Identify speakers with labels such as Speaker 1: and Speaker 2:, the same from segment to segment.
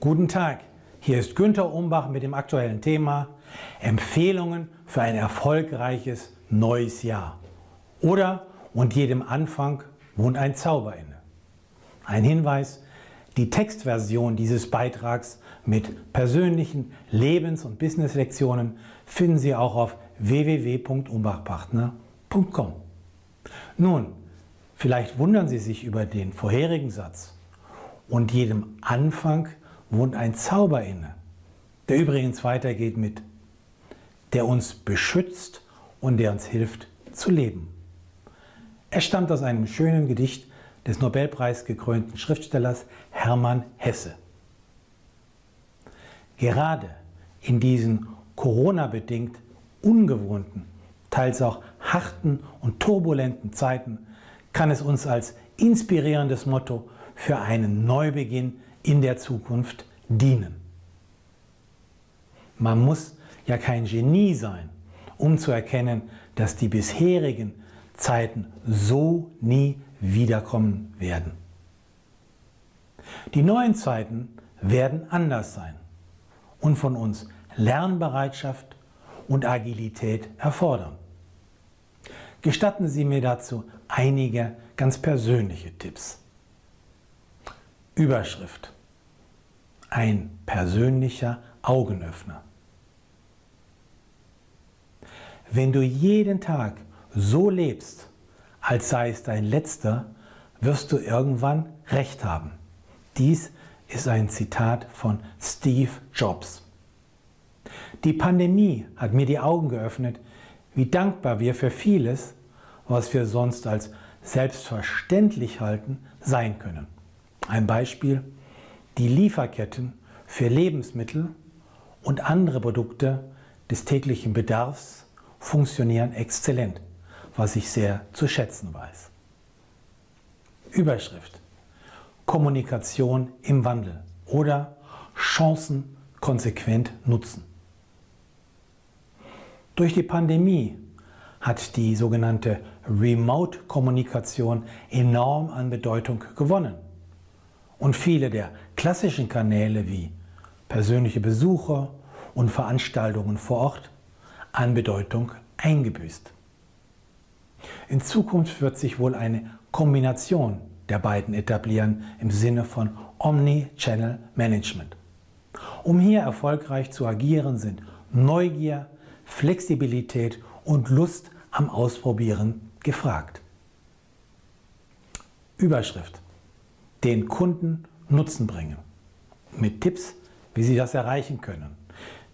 Speaker 1: Guten Tag, hier ist Günter Umbach mit dem aktuellen Thema Empfehlungen für ein erfolgreiches neues Jahr. Oder und jedem Anfang wohnt ein Zauber inne. Ein Hinweis, die Textversion dieses Beitrags mit persönlichen Lebens- und Businesslektionen finden Sie auch auf www.umbachpartner.com. Nun, vielleicht wundern Sie sich über den vorherigen Satz. Und jedem Anfang wohnt ein Zauber inne, der übrigens weitergeht mit, der uns beschützt und der uns hilft zu leben. Er stammt aus einem schönen Gedicht des Nobelpreis gekrönten Schriftstellers Hermann Hesse. Gerade in diesen Corona-bedingt ungewohnten, teils auch harten und turbulenten Zeiten kann es uns als inspirierendes Motto für einen Neubeginn in der Zukunft dienen. Man muss ja kein Genie sein, um zu erkennen, dass die bisherigen Zeiten so nie wiederkommen werden. Die neuen Zeiten werden anders sein und von uns Lernbereitschaft und Agilität erfordern. Gestatten Sie mir dazu einige ganz persönliche Tipps. Überschrift. Ein persönlicher Augenöffner. Wenn du jeden Tag so lebst, als sei es dein letzter, wirst du irgendwann recht haben. Dies ist ein Zitat von Steve Jobs. Die Pandemie hat mir die Augen geöffnet, wie dankbar wir für vieles, was wir sonst als selbstverständlich halten, sein können. Ein Beispiel, die Lieferketten für Lebensmittel und andere Produkte des täglichen Bedarfs funktionieren exzellent, was ich sehr zu schätzen weiß. Überschrift. Kommunikation im Wandel oder Chancen konsequent nutzen. Durch die Pandemie hat die sogenannte Remote-Kommunikation enorm an Bedeutung gewonnen. Und viele der klassischen Kanäle wie persönliche Besuche und Veranstaltungen vor Ort an Bedeutung eingebüßt. In Zukunft wird sich wohl eine Kombination der beiden etablieren im Sinne von Omni-Channel Management. Um hier erfolgreich zu agieren, sind Neugier, Flexibilität und Lust am Ausprobieren gefragt. Überschrift. Den Kunden Nutzen bringen. Mit Tipps, wie Sie das erreichen können.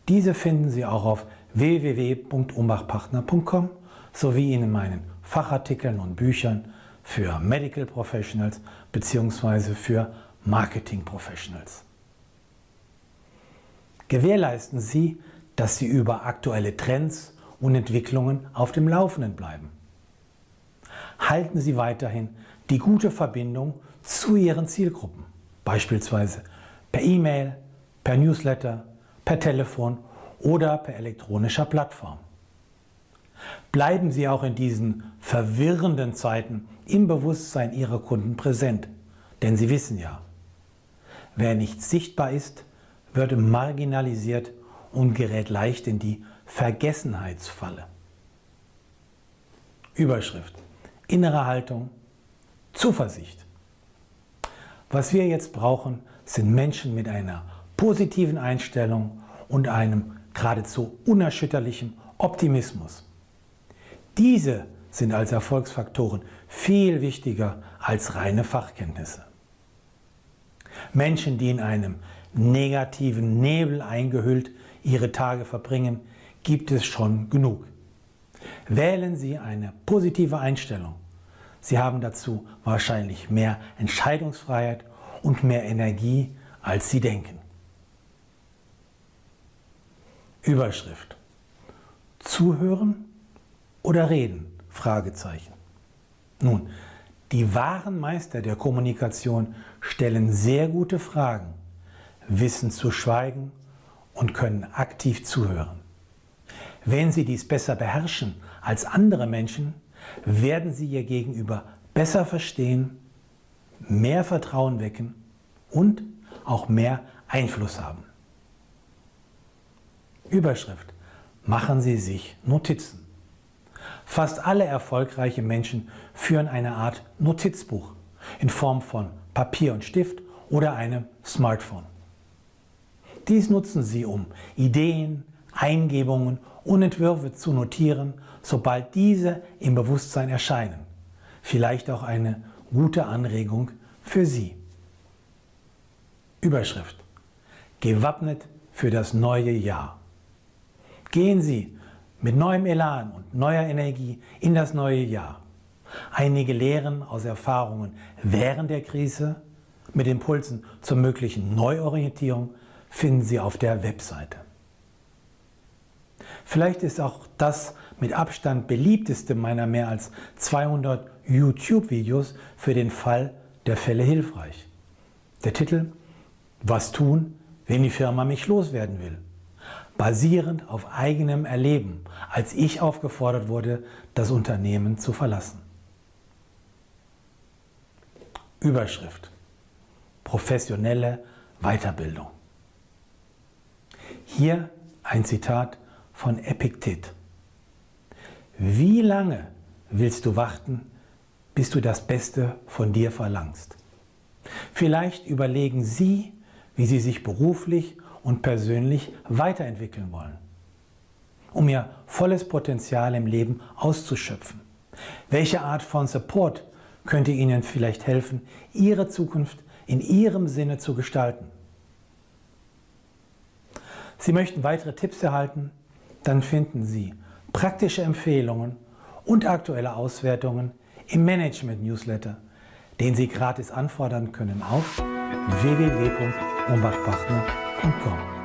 Speaker 1: Diese finden Sie auch auf www.umbachpartner.com sowie in meinen Fachartikeln und Büchern für Medical Professionals bzw. für Marketing Professionals. Gewährleisten Sie, dass Sie über aktuelle Trends und Entwicklungen auf dem Laufenden bleiben. Halten Sie weiterhin die gute Verbindung zu Ihren Zielgruppen, beispielsweise per E-Mail, per Newsletter, per Telefon oder per elektronischer Plattform. Bleiben Sie auch in diesen verwirrenden Zeiten im Bewusstsein Ihrer Kunden präsent, denn Sie wissen ja, wer nicht sichtbar ist, wird marginalisiert und gerät leicht in die Vergessenheitsfalle. Überschrift. Innere Haltung. Zuversicht. Was wir jetzt brauchen, sind Menschen mit einer positiven Einstellung und einem geradezu unerschütterlichen Optimismus. Diese sind als Erfolgsfaktoren viel wichtiger als reine Fachkenntnisse. Menschen, die in einem negativen Nebel eingehüllt ihre Tage verbringen, gibt es schon genug. Wählen Sie eine positive Einstellung. Sie haben dazu wahrscheinlich mehr Entscheidungsfreiheit und mehr Energie, als Sie denken. Überschrift. Zuhören oder reden? Fragezeichen. Nun, die wahren Meister der Kommunikation stellen sehr gute Fragen, wissen zu schweigen und können aktiv zuhören. Wenn Sie dies besser beherrschen als andere Menschen, werden Sie Ihr Gegenüber besser verstehen, mehr Vertrauen wecken und auch mehr Einfluss haben. Überschrift. Machen Sie sich Notizen. Fast alle erfolgreiche Menschen führen eine Art Notizbuch in Form von Papier und Stift oder einem Smartphone. Dies nutzen sie, um Ideen, Eingebungen und Entwürfe zu notieren, sobald diese im Bewusstsein erscheinen. Vielleicht auch eine gute Anregung für Sie. Überschrift. Gewappnet für das neue Jahr. Gehen Sie mit neuem Elan und neuer Energie in das neue Jahr. Einige Lehren aus Erfahrungen während der Krise mit Impulsen zur möglichen Neuorientierung finden Sie auf der Webseite. Vielleicht ist auch das mit Abstand beliebteste meiner mehr als 200 YouTube-Videos für den Fall der Fälle hilfreich. Der Titel Was tun, wenn die Firma mich loswerden will? Basierend auf eigenem Erleben, als ich aufgefordert wurde, das Unternehmen zu verlassen. Überschrift Professionelle Weiterbildung. Hier ein Zitat von Epiktet. Wie lange willst du warten, bis du das Beste von dir verlangst? Vielleicht überlegen Sie, wie Sie sich beruflich und persönlich weiterentwickeln wollen, um Ihr volles Potenzial im Leben auszuschöpfen. Welche Art von Support könnte Ihnen vielleicht helfen, Ihre Zukunft in Ihrem Sinne zu gestalten? Sie möchten weitere Tipps erhalten? Dann finden Sie praktische Empfehlungen und aktuelle Auswertungen im Management-Newsletter, den Sie gratis anfordern können auf www.umbachbachner.com.